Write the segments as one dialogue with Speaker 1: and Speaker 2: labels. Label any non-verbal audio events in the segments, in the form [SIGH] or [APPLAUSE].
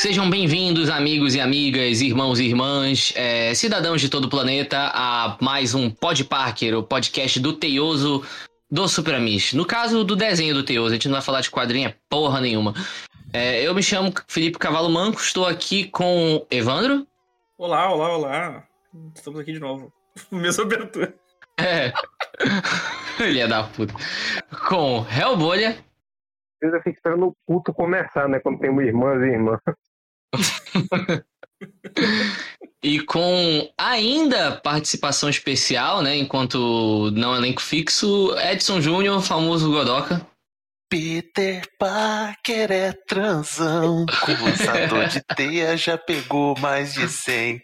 Speaker 1: Sejam bem-vindos, amigos e amigas, irmãos e irmãs, é, cidadãos de todo o planeta, a mais um Pod Parker, o podcast do Teioso do Super Amish. No caso do desenho do Teioso, a gente não vai falar de quadrinha porra nenhuma. É, eu me chamo Felipe Cavalo Manco, estou aqui com Evandro.
Speaker 2: Olá, olá, olá. Estamos aqui de novo. [LAUGHS] Mesma abertura.
Speaker 1: É. [LAUGHS] Ele é da puta. Com Hellbolha.
Speaker 3: Eu fico esperando o culto começar, né? Quando tem irmãs e irmãs. [LAUGHS]
Speaker 1: e com ainda participação especial, né? Enquanto não elenco fixo, Edson Júnior, famoso Godoka.
Speaker 4: Peter Parker é transão, com lançador de [LAUGHS] teia já pegou mais de 100.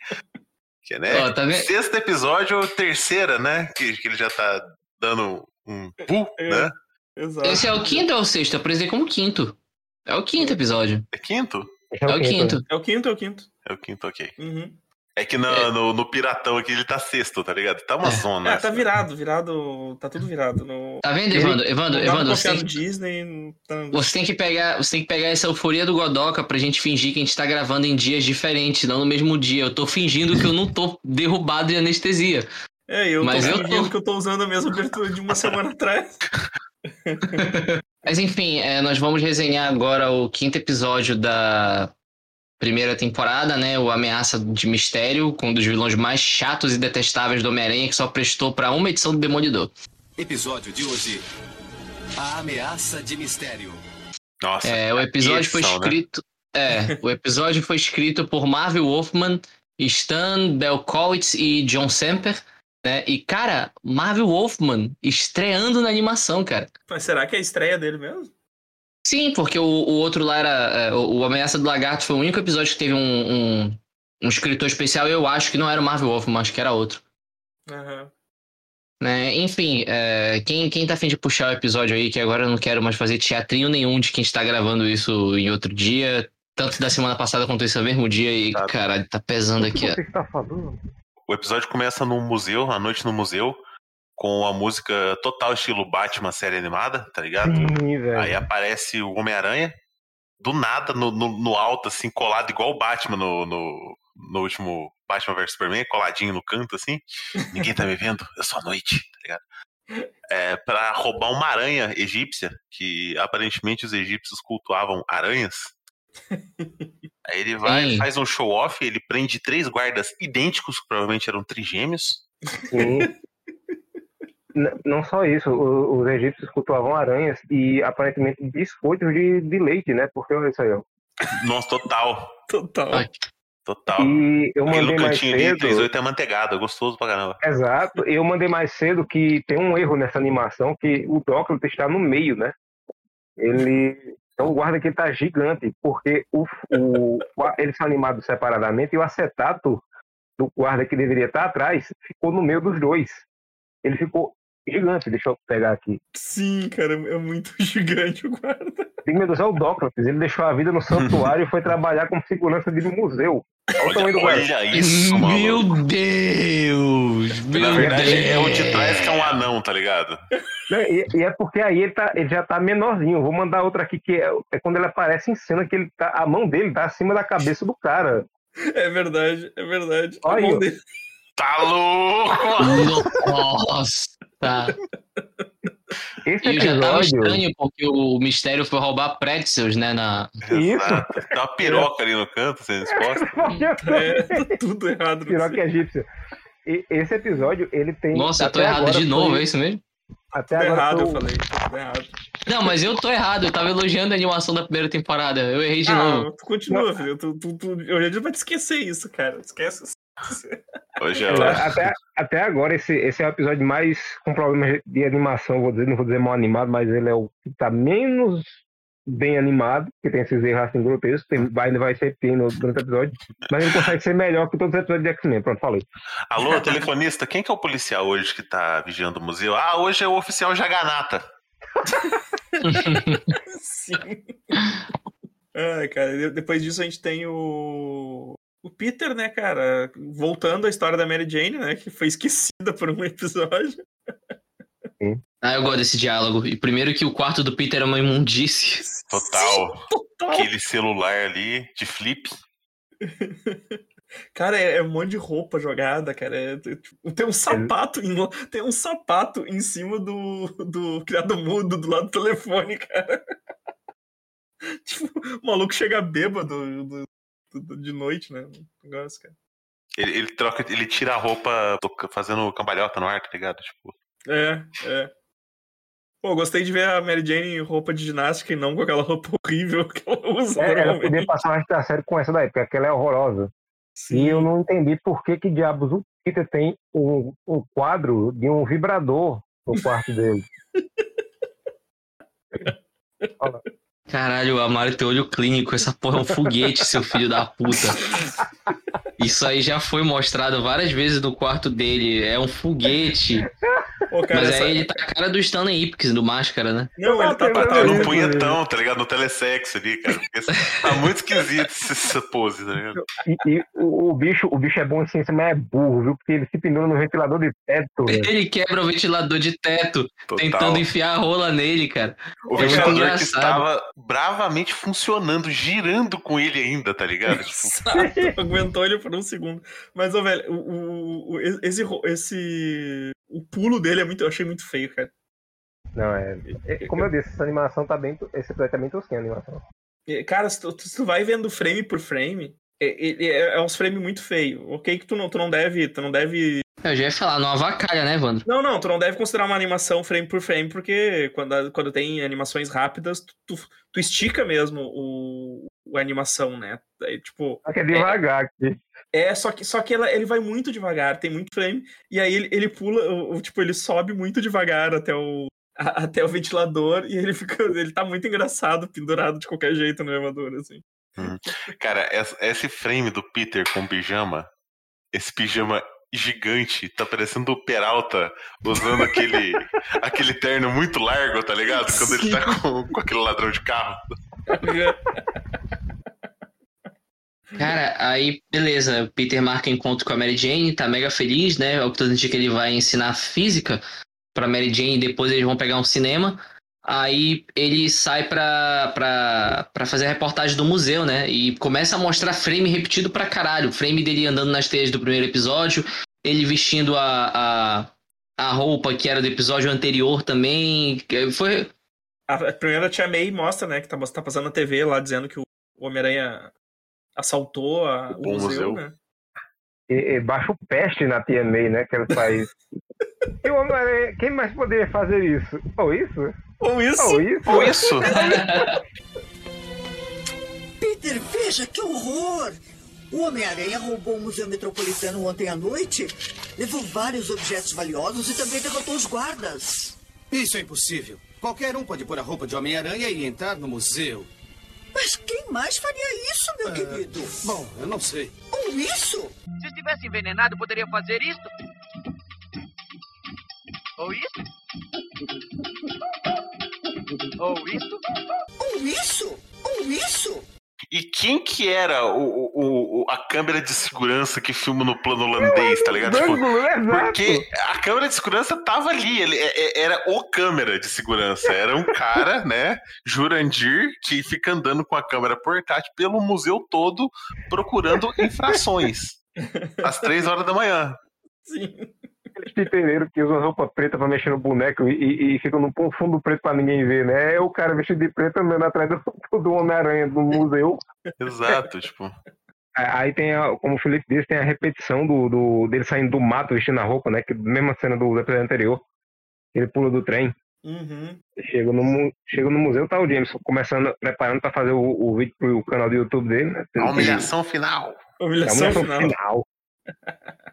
Speaker 4: Que, né? Ó, tá Sexto episódio, terceira, né? Que, que ele já tá dando um pull, é, né?
Speaker 1: Exato. Esse é o quinto ou é o sexto? Eu apresentei como quinto. É o quinto episódio.
Speaker 4: É quinto?
Speaker 1: É o quinto.
Speaker 2: É o quinto, é o quinto.
Speaker 4: É o quinto, ok. Uhum. É que no, é. no, no, Piratão aqui ele tá sexto, tá ligado? Tá uma é. zona.
Speaker 2: É, tá virado, virado. Tá tudo virado. No...
Speaker 1: Tá vendo, Evandro? Evandro, Evandro
Speaker 2: você, tem... Disney,
Speaker 1: tá... você tem que pegar. Você tem que pegar essa euforia do Godoka pra gente fingir que a gente tá gravando em dias diferentes, não no mesmo dia. Eu tô fingindo que eu não tô derrubado de anestesia.
Speaker 2: É, eu Mas tô eu fingindo tô... que eu tô usando a mesma abertura de uma semana [LAUGHS] atrás. [LAUGHS]
Speaker 1: Mas enfim, é, nós vamos resenhar agora o quinto episódio da primeira temporada, né? O Ameaça de Mistério, com um dos vilões mais chatos e detestáveis do Homem-Aranha, que só prestou para uma edição do Demolidor.
Speaker 5: Episódio de hoje: A Ameaça de Mistério.
Speaker 1: Nossa. É, o episódio edição, foi né? escrito. Né? É, o episódio foi escrito por Marvel Wolfman, Stan Belkowitz e John Semper. Né? E, cara, Marvel Wolfman estreando na animação, cara.
Speaker 2: Mas será que é a estreia dele mesmo?
Speaker 1: Sim, porque o, o outro lá era. É, o, o Ameaça do Lagarto foi o único episódio que teve um, um, um escritor especial e eu acho que não era o Marvel Wolfman, acho que era outro.
Speaker 2: Uhum.
Speaker 1: Né? Enfim, é, quem, quem tá afim de puxar o episódio aí, que agora eu não quero mais fazer teatrinho nenhum de quem está gravando isso em outro dia, tanto da semana passada quanto esse mesmo dia, e tá. caralho, tá pesando aqui.
Speaker 3: Você tá falando?
Speaker 4: O episódio começa no museu, à noite no museu, com a música total estilo Batman série animada, tá ligado?
Speaker 3: Sim, velho.
Speaker 4: Aí aparece o Homem-Aranha, do nada, no, no, no, alto, assim, colado igual o Batman no, no, no último Batman vs Superman, coladinho no canto, assim. Ninguém tá me vendo, é só noite, tá ligado? É, pra roubar uma aranha egípcia, que aparentemente os egípcios cultuavam aranhas. [LAUGHS] Aí ele vai, Sim. faz um show-off, ele prende três guardas idênticos, que provavelmente eram trigêmeos.
Speaker 3: Sim [LAUGHS] não só isso, os egípcios cultuavam aranhas e aparentemente biscoitos de, de leite, né? Porque olha isso aí, ó.
Speaker 4: Nossa, total.
Speaker 2: Total.
Speaker 4: Total.
Speaker 3: E eu mandei Aquele mais cedo.
Speaker 4: 38 é manteigado, é gostoso pra caramba.
Speaker 3: Exato. Eu mandei mais cedo que tem um erro nessa animação, que o Doctor está no meio, né? Ele. Então o guarda que tá gigante, porque o, o, eles são animados separadamente e o acetato do guarda que deveria estar atrás ficou no meio dos dois. Ele ficou gigante, deixa eu pegar aqui.
Speaker 2: Sim, cara, é muito [LAUGHS] gigante o guarda.
Speaker 3: Meu Deus, é o Dócrates, ele deixou a vida no santuário e foi trabalhar como segurança de um museu.
Speaker 4: Olha, o tamanho do. Olha isso, mano.
Speaker 1: Meu Deus! Meu
Speaker 4: Na verdade, Deus. é o de trás que é um anão, tá ligado?
Speaker 3: E, e, é porque aí ele, tá, ele já tá menorzinho. Vou mandar outra aqui, que é, é, quando ele aparece em cena, que ele tá, a mão dele tá acima da cabeça do cara.
Speaker 2: É verdade, é verdade.
Speaker 3: Olha a mão dele.
Speaker 4: Tá louco!
Speaker 1: Nossa! [LAUGHS] Tá.
Speaker 3: Esse
Speaker 1: e
Speaker 3: episódio...
Speaker 1: já tava estranho porque o mistério foi roubar pretzels, né? Na...
Speaker 3: Isso.
Speaker 4: Tem uma piroca ali no canto, sem resposta. [LAUGHS]
Speaker 2: é, tá tudo errado.
Speaker 3: Piroca egípcia. E esse episódio, ele tem.
Speaker 1: Nossa, eu tô errado de novo, foi... é isso mesmo?
Speaker 3: Até
Speaker 2: agora.
Speaker 3: Errado,
Speaker 2: tô... eu falei. Tô errado.
Speaker 1: Não, mas eu tô errado. Eu tava elogiando a animação da primeira temporada. Eu errei de
Speaker 2: ah,
Speaker 1: novo.
Speaker 2: Tu continua, filho. Tu, tu, tu, eu já vai te esquecer isso, cara. Esquece isso.
Speaker 4: Hoje é
Speaker 3: até, até agora, esse, esse é o episódio mais com problemas de animação, vou dizer, não vou dizer mal animado, mas ele é o que tá menos bem animado, que tem esses erros assim grotescos, tem, vai, vai ser tendo durante o episódio, mas ele consegue ser melhor que todos os episódios de X-Men, pronto, falei.
Speaker 4: Alô, telefonista, quem que é o policial hoje que tá vigiando o museu? Ah, hoje é o oficial Jaganata. [LAUGHS]
Speaker 2: Sim. Ah, cara, depois disso a gente tem o o Peter, né, cara, voltando à história da Mary Jane, né, que foi esquecida por um episódio.
Speaker 1: Sim. Ah, eu gosto desse diálogo. E primeiro que o quarto do Peter é uma imundície.
Speaker 4: Total.
Speaker 2: Total.
Speaker 4: Aquele celular ali de flip.
Speaker 2: Cara, é, é um monte de roupa jogada, cara. É, é, tem um sapato em, tem um sapato em cima do, do criado mudo do lado do telefone, cara. [LAUGHS] tipo, o maluco chega bêbado do, do, do, de noite, né? Negócio, cara.
Speaker 4: Ele, ele, troca, ele tira a roupa fazendo cambalhota no ar, tá ligado? Tipo.
Speaker 2: É, é. Pô, gostei de ver a Mary Jane em roupa de ginástica e não com aquela [LAUGHS] roupa horrível que ela usa.
Speaker 3: É, ela podia passar mais da série com essa daí, porque aquela é horrorosa. Sim. E eu não entendi por que, que diabos o Peter tem um, um quadro de um vibrador no quarto dele. [LAUGHS]
Speaker 1: Caralho, Amaro tem olho clínico. Essa porra é um foguete, seu filho da puta. Isso aí já foi mostrado várias vezes no quarto dele. É um foguete. Pô, cara, Mas essa... aí ele tá a cara do Stanley Ipkiss, do Máscara, né?
Speaker 2: Não, ele tá,
Speaker 4: tá, tá no punhetão, tá ligado? No telesexo ali, cara. Tá muito esquisito essa pose, tá ligado?
Speaker 3: E, e o, o, bicho, o bicho é bom em ciência, mas é burro, viu? Porque ele se pendura no ventilador de teto. Velho.
Speaker 1: Ele quebra o ventilador de teto, Total. tentando enfiar a rola nele, cara.
Speaker 4: O é ventilador que estava bravamente funcionando, girando com ele ainda, tá ligado?
Speaker 2: Tipo... Aguentou ele por um segundo. Mas, ô, velho, o, o, esse, esse. O pulo dele é muito. Eu achei muito feio, cara.
Speaker 3: Não, é. é como eu disse, essa animação tá bem. Esse projeto é bem tosquinho a animação.
Speaker 2: Cara, se tu, se tu vai vendo frame por frame, é, é, é uns frames muito feios. Ok, que tu não, tu não deve. Tu não deve.
Speaker 1: Eu já ia falar, não avacalha, né, Vandro?
Speaker 2: Não, não, tu não deve considerar uma animação frame por frame, porque quando, quando tem animações rápidas, tu, tu, tu estica mesmo o, a animação, né? Aí, tipo.
Speaker 3: Que é devagar aqui.
Speaker 2: É, só que, só que ela, ele vai muito devagar, tem muito frame, e aí ele, ele pula, o, tipo, ele sobe muito devagar até o, a, até o ventilador, e ele fica. Ele tá muito engraçado, pendurado de qualquer jeito no elevador, assim.
Speaker 4: Hum. Cara, esse frame do Peter com pijama, esse pijama gigante, tá parecendo o Peralta usando aquele, [LAUGHS] aquele terno muito largo, tá ligado? Quando Sim. ele tá com, com aquele ladrão de carro. [LAUGHS]
Speaker 1: Cara, aí beleza, o Peter marca encontro com a Mary Jane, tá mega feliz, né? É o que todo dia que ele vai ensinar física pra Mary Jane e depois eles vão pegar um cinema. Aí ele sai pra, pra, pra fazer a reportagem do museu, né? E começa a mostrar frame repetido pra caralho. Frame dele andando nas teias do primeiro episódio, ele vestindo a, a, a roupa que era do episódio anterior também. Foi.
Speaker 2: A primeira Tia May mostra, né, que tá, tá passando na TV lá dizendo que o Homem-Aranha assaltou a, o, o museu, museu, né?
Speaker 3: E, e baixa o peste na Tia May, né, que ele faz. e o Homem-Aranha, quem mais poderia fazer isso? Ou isso?
Speaker 2: Ou isso.
Speaker 3: Ou isso.
Speaker 4: Ou isso. [LAUGHS]
Speaker 6: Peter, veja que horror! O Homem-Aranha roubou o Museu Metropolitano ontem à noite, levou vários objetos valiosos e também derrotou os guardas.
Speaker 5: Isso é impossível. Qualquer um pode pôr a roupa de Homem-Aranha e entrar no museu.
Speaker 6: Mas quem mais faria isso, meu
Speaker 5: É,
Speaker 6: querido?
Speaker 5: Bom, eu não sei.
Speaker 6: Ou isso?
Speaker 7: Se estivesse envenenado, poderia fazer isto? Ou isso? Ou isso?
Speaker 6: Ou isso? Ou isso?
Speaker 4: E quem que era o, o- a câmera de segurança que filma no plano holandês, tá ligado? Tipo,
Speaker 3: Exato.
Speaker 4: porque a câmera de segurança tava ali, ele é- é- era o câmera de segurança. Era um cara, [LAUGHS] né, Jurandir, que fica andando com a câmera portátil pelo museu todo procurando infrações. Às três horas da manhã.
Speaker 2: Sim.
Speaker 3: Aqueles piteireiros que usam roupa preta pra mexer no boneco e, e, e ficam no fundo preto pra ninguém ver, né? É o cara vestido de preto andando atrás do, [LAUGHS] do Homem-Aranha do museu.
Speaker 4: Exato, tipo.
Speaker 3: Aí tem, a, como o Felipe disse, tem a repetição do, do, dele saindo do mato vestindo a roupa, né? Que mesma cena do episódio anterior. Ele pula do trem.
Speaker 2: Uhum.
Speaker 3: Chega no, chega no museu, tá o James começando, preparando pra fazer o, o vídeo pro canal do YouTube dele, né?
Speaker 4: A humilhação final.
Speaker 3: É a
Speaker 2: Humilhação
Speaker 3: humilhação
Speaker 2: final.
Speaker 3: final.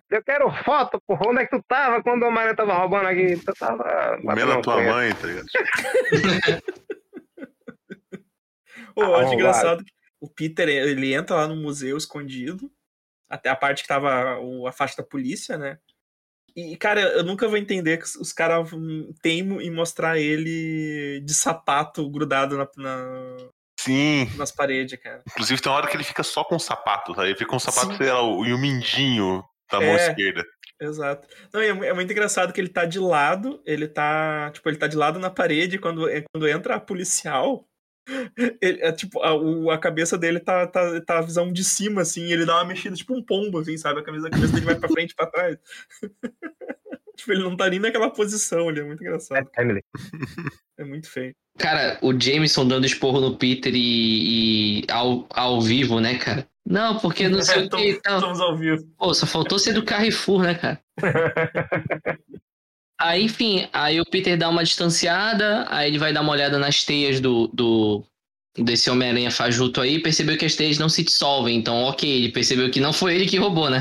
Speaker 3: Eu quero foto, porra. Onde é que tu tava quando o Homem-Aranha tava roubando aqui? Tu tava.
Speaker 4: Comendo a tua mãe, tá ligado? [LAUGHS] [LAUGHS]
Speaker 2: Ô, eu acho engraçado que o Peter, ele entra lá no museu escondido, até a parte que tava o- a faixa da polícia, né? E, cara, eu nunca vou entender que os- caras teimam em mostrar ele de sapato grudado na- na-
Speaker 4: Sim.
Speaker 2: nas paredes, cara.
Speaker 4: Inclusive tem uma hora que ele fica só com o sapato, tá? Ele fica com o sapato,
Speaker 2: Sim.
Speaker 4: sei lá, e o mindinho da mão
Speaker 2: É.
Speaker 4: esquerda.
Speaker 2: Exato. Não, é, é muito engraçado que ele tá de lado, ele tá, tipo, ele tá de lado na parede, quando, é- quando entra a policial, ele, é, tipo, a, o- a cabeça dele tá, tá, tá a visão de cima, assim, ele dá uma mexida, tipo um pombo, assim, sabe? A cabeça, a cabeça dele vai pra frente e pra trás. [LAUGHS] tipo, ele não tá nem naquela posição, ele é muito engraçado.
Speaker 3: Emily.
Speaker 2: É muito feio.
Speaker 1: Cara, o Jameson dando esporro no Peter e, e ao, ao vivo, né, cara? Não, porque não sei o [LAUGHS] que.
Speaker 2: Estamos ao vivo.
Speaker 1: Pô, só faltou ser do Carrefour, né, cara? [LAUGHS] Aí, enfim, aí o Peter dá uma distanciada, aí ele vai dar uma olhada nas teias do, do desse Homem-Aranha fajuto aí, percebeu que as teias não se dissolvem, então ok, ele percebeu que não foi ele que roubou, né?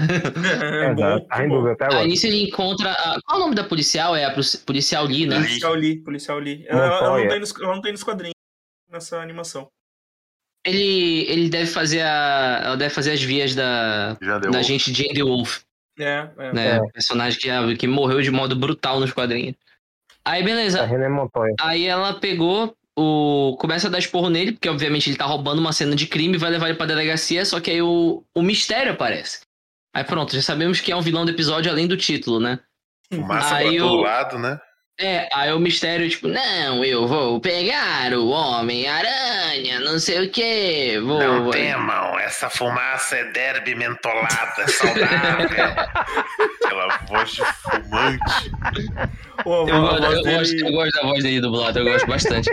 Speaker 2: É, [LAUGHS]
Speaker 3: Exato, até agora.
Speaker 1: Aí nisso ele encontra. A... Qual é o nome da policial? É a polici- policial Lee, né?
Speaker 2: Policial Lee, policial Lee. Ela, ela não
Speaker 3: Montoya.
Speaker 2: tem nos, ela não tem nos quadrinhos nessa animação.
Speaker 1: Ele, ele deve fazer a. Ela deve fazer as vias da, da gente de Andy Wolf.
Speaker 2: É, é.
Speaker 1: né?
Speaker 3: É.
Speaker 1: Personagem que, que morreu de modo brutal nos quadrinhos. Aí, beleza.
Speaker 3: René Montoya.
Speaker 1: Aí ela pegou o. Começa a dar esporro nele, porque obviamente ele tá roubando uma cena de crime e vai levar ele pra delegacia, só que aí o, o mistério aparece. Aí pronto, já sabemos que é um vilão do episódio além do título, né?
Speaker 4: Fumaça
Speaker 1: Aí
Speaker 4: pra todo
Speaker 1: o-
Speaker 4: lado, né?
Speaker 1: É, aí o mistério, tipo, não, eu vou pegar o Homem-Aranha, não sei o que. Vou.
Speaker 4: Não temam, essa fumaça é derby mentolada, saudável. [LAUGHS] Aquela voz de fumante.
Speaker 2: Pô,
Speaker 1: Eu, gosto- eu, gosto, eu gosto da voz dele dublado, eu gosto bastante.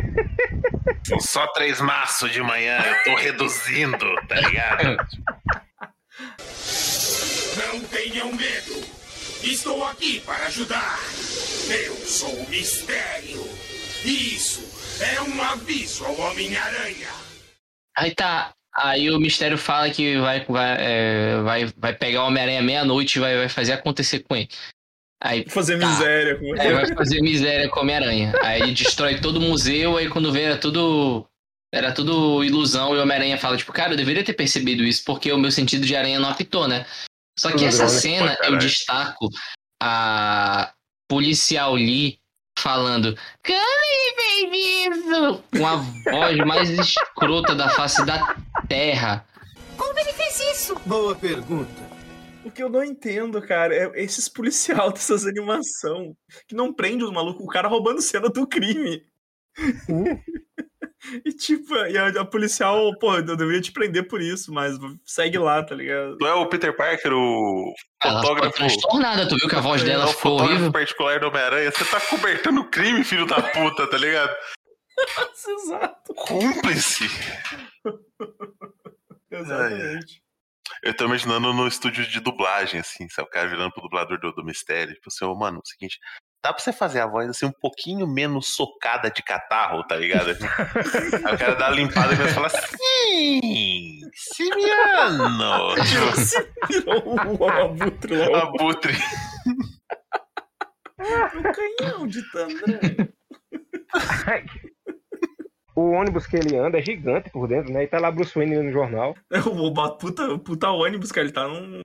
Speaker 4: São só três maços de manhã, eu tô reduzindo, tá ligado? [LAUGHS]
Speaker 8: Não tenham medo. Estou aqui para ajudar. Eu sou o Mistério. Isso é um aviso ao Homem-Aranha.
Speaker 1: Aí tá. Aí o mistério fala que vai, vai, é, vai, vai pegar o Homem-Aranha meia-noite e vai, vai fazer acontecer com ele. Aí
Speaker 2: fazer
Speaker 1: Tá.
Speaker 2: miséria com
Speaker 1: é, vai fazer miséria com o Homem-Aranha. Aí ele destrói todo o museu, aí quando vê era tudo. Era tudo ilusão, e o Homem-Aranha fala, tipo, cara, eu deveria ter percebido isso, porque o meu sentido de aranha não apitou, né? Só que essa
Speaker 3: né?
Speaker 1: cena eu destaco a policial Lee falando Como ele fez isso? Com a voz mais escrota da face da terra.
Speaker 6: Como ele fez isso?
Speaker 5: Boa pergunta.
Speaker 2: O que eu não entendo, cara, é esses policial [LAUGHS] dessas animação que não prende os malucos, o cara roubando cena do crime. [LAUGHS] e tipo, e a, a policial, pô, eu deveria te prender por isso, mas segue lá, tá ligado?
Speaker 4: Tu é o Peter Parker, o
Speaker 1: Ela ficou
Speaker 4: fotógrafo.
Speaker 1: transtornada, tu viu que a voz
Speaker 4: É
Speaker 1: dela
Speaker 4: o
Speaker 1: ficou
Speaker 4: fotógrafo
Speaker 1: horrível?
Speaker 4: particular do Homem-Aranha. Você tá cobertando crime, filho da puta, tá ligado? [LAUGHS]
Speaker 2: Exato.
Speaker 4: Cúmplice. [LAUGHS]
Speaker 2: Exatamente.
Speaker 4: Eu tô imaginando no estúdio de dublagem, assim, sabe? O cara virando pro dublador do, do mistério. Tipo assim, ô, mano, é o seguinte. Dá pra você fazer a voz assim um pouquinho menos socada de catarro, tá ligado? [LAUGHS] Aí o cara dá uma limpada e começa a falar Sim! Simiano! Tipo,
Speaker 2: abutre lá,
Speaker 4: abutre.
Speaker 2: o canhão de Tandré.
Speaker 3: O ônibus que ele anda é gigante por dentro, né? E tá lá Bruce Wayne no jornal.
Speaker 2: É o puta, o puta ônibus, cara, ele tá num.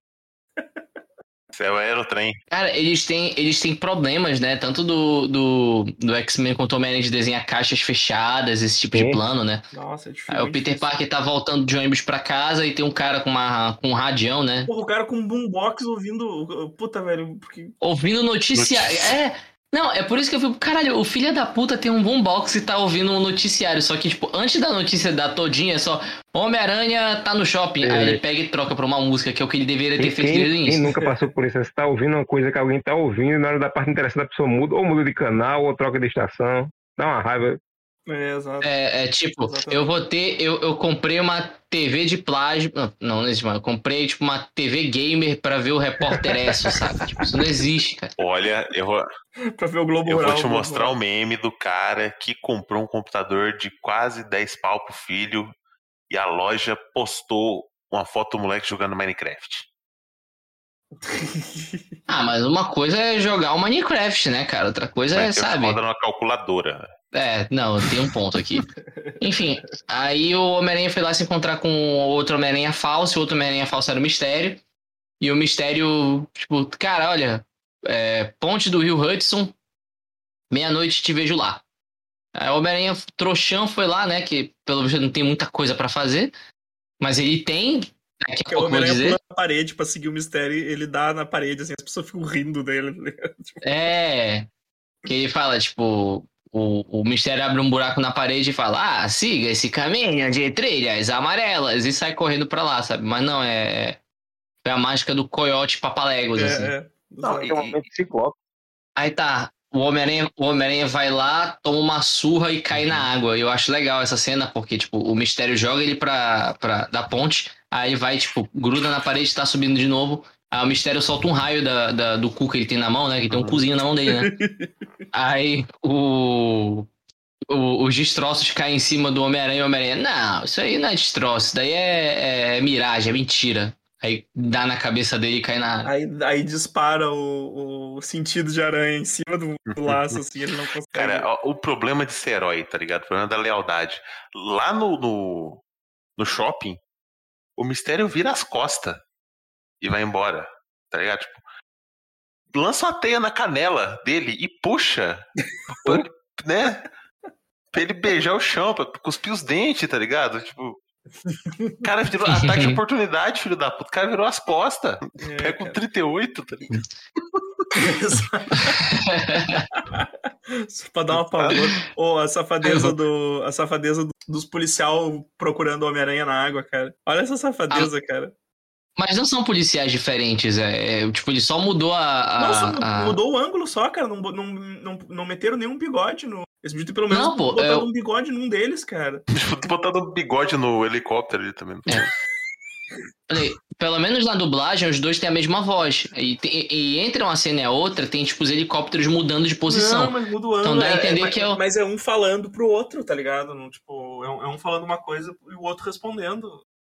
Speaker 4: Isso é o aerotrem.
Speaker 1: Cara, eles têm, eles têm problemas, né? Tanto do, do, do X-Men quanto o Homem-Aranha de desenhar caixas fechadas, esse tipo de plano, né?
Speaker 2: Nossa, é difícil.
Speaker 1: Aí o Peter Parker tá voltando de ônibus pra casa e tem um cara com, uma, com um radião, né?
Speaker 2: Porra, o cara com um boombox ouvindo. Puta, velho, porque.
Speaker 1: Ouvindo noticiário.
Speaker 4: Notícia.
Speaker 1: É. Não, é por isso que eu fico, caralho, o filho da puta tem um boombox e tá ouvindo um noticiário. Só que, tipo, antes da notícia dar todinha, é só Homem-Aranha tá no shopping.
Speaker 3: É.
Speaker 1: Aí ele pega e troca pra uma música, que é o que ele deveria ter
Speaker 3: E
Speaker 1: feito desde o
Speaker 3: quem
Speaker 1: início.
Speaker 3: nunca passou por isso? Você tá ouvindo uma coisa que alguém tá ouvindo e na hora da parte interessante a pessoa muda, ou muda de canal, ou troca de estação. Dá uma raiva.
Speaker 2: É, exato.
Speaker 1: É, é tipo,
Speaker 2: Exatamente.
Speaker 1: eu vou ter. Eu, eu comprei uma TV de plasma. Não, não, existe, mano. Eu comprei, tipo, uma TV gamer pra ver o repórter Esso, sabe? Tipo, isso não existe, cara.
Speaker 4: Olha, eu vou, [LAUGHS]
Speaker 2: Pra ver o Globo
Speaker 4: eu
Speaker 2: Rural.
Speaker 4: vou te mostrar o meme do cara que comprou um computador de quase 10 pau pro filho e a loja postou uma foto do moleque jogando Minecraft. [LAUGHS]
Speaker 1: Ah, mas uma coisa é jogar o Minecraft, né, cara? Outra coisa é,
Speaker 4: Minecraft
Speaker 1: sabe?
Speaker 4: roda numa calculadora.
Speaker 1: É, não, tem um ponto aqui. Enfim, aí o Homem-Aranha foi lá se encontrar com outro Homem-Aranha falso, o outro Homem-Aranha falso era o Mistério. E o Mistério, tipo, cara, olha, é, ponte do Rio Hudson, meia-noite te vejo lá. Aí o Homem-Aranha trouxão foi lá, né, que pelo visto não tem muita coisa pra fazer, mas ele tem, Daqui a
Speaker 2: Porque o
Speaker 1: pouco vou
Speaker 2: Homem-Aranha
Speaker 1: dizer.
Speaker 2: pula na parede pra seguir o mistério e ele dá na parede, assim, as pessoas ficam rindo dele. Tipo,
Speaker 1: É. Que ele fala, tipo, o, o mistério abre um buraco na parede e fala: Ah, siga esse caminho de trilhas amarelas e sai correndo pra lá, sabe? Mas não, é. É a mágica do coiote papaléguas, assim.
Speaker 2: é, é.
Speaker 4: Não,
Speaker 3: Tem um momento ciclope.
Speaker 1: Aí tá. O Homem-Aranha o Homem vai lá, toma uma surra e cai na água. Eu acho legal essa cena, porque, tipo, o mistério joga ele pra, pra, da ponte, aí vai, tipo, gruda na parede, tá subindo de novo. Aí o mistério solta um raio da, da- do cu que ele tem na mão, né? Que tem um
Speaker 4: Uhum.
Speaker 1: cozinho na mão dele, né? [LAUGHS] aí o, o- os destroços caem em cima do Homem-Aranha e o Homem-Aranha. Não, isso aí não é destroço, isso daí é, é miragem, é mentira. Aí dá na cabeça dele e cai na.
Speaker 2: Aí, aí dispara o, o sentido de aranha em cima do, do laço, assim, ele não consegue.
Speaker 4: Cara, ó, o problema de ser herói, tá ligado? O problema da lealdade. Lá no, no, no shopping, o mistério vira as costas e vai embora, tá ligado? Tipo, lança uma teia na canela dele e puxa, [LAUGHS] pra ele, né? Pra ele beijar o chão, pra cuspir os dentes, tá ligado? Tipo. o Cara, virou [LAUGHS] ataque de oportunidade, filho da puta. O cara virou as costas.
Speaker 2: É,
Speaker 4: Pega o
Speaker 2: cara.
Speaker 4: 38, tá ligado? [LAUGHS]
Speaker 2: Só pra dar uma pavor. Ou a safadeza do. A safadeza do- dos policial procurando o Homem-Aranha na água, cara. Olha essa safadeza, cara.
Speaker 1: Mas não são policiais diferentes, é, é, tipo, ele só mudou a. a-
Speaker 2: Não, só
Speaker 1: a-
Speaker 2: mudou o ângulo só, cara. Não, não, não, não meteram nenhum bigode no. Eles podiam pelo menos
Speaker 1: Não, pô,
Speaker 2: botado
Speaker 1: eu-
Speaker 2: um bigode num deles, cara. [LAUGHS]
Speaker 4: Tipo, botando um bigode no helicóptero ali também.
Speaker 1: Falei, Pelo menos na dublagem, os dois têm a mesma voz. E, tem- e entre uma cena e a outra, tem, tipo, os helicópteros mudando de posição.
Speaker 2: Não, mas muda o
Speaker 1: Então
Speaker 2: ângulo.
Speaker 1: dá a
Speaker 2: é-
Speaker 1: entender
Speaker 2: é-
Speaker 1: que é o-
Speaker 2: Mas é um falando pro outro, tá ligado? Não, tipo, é um, é um falando uma coisa e o outro respondendo.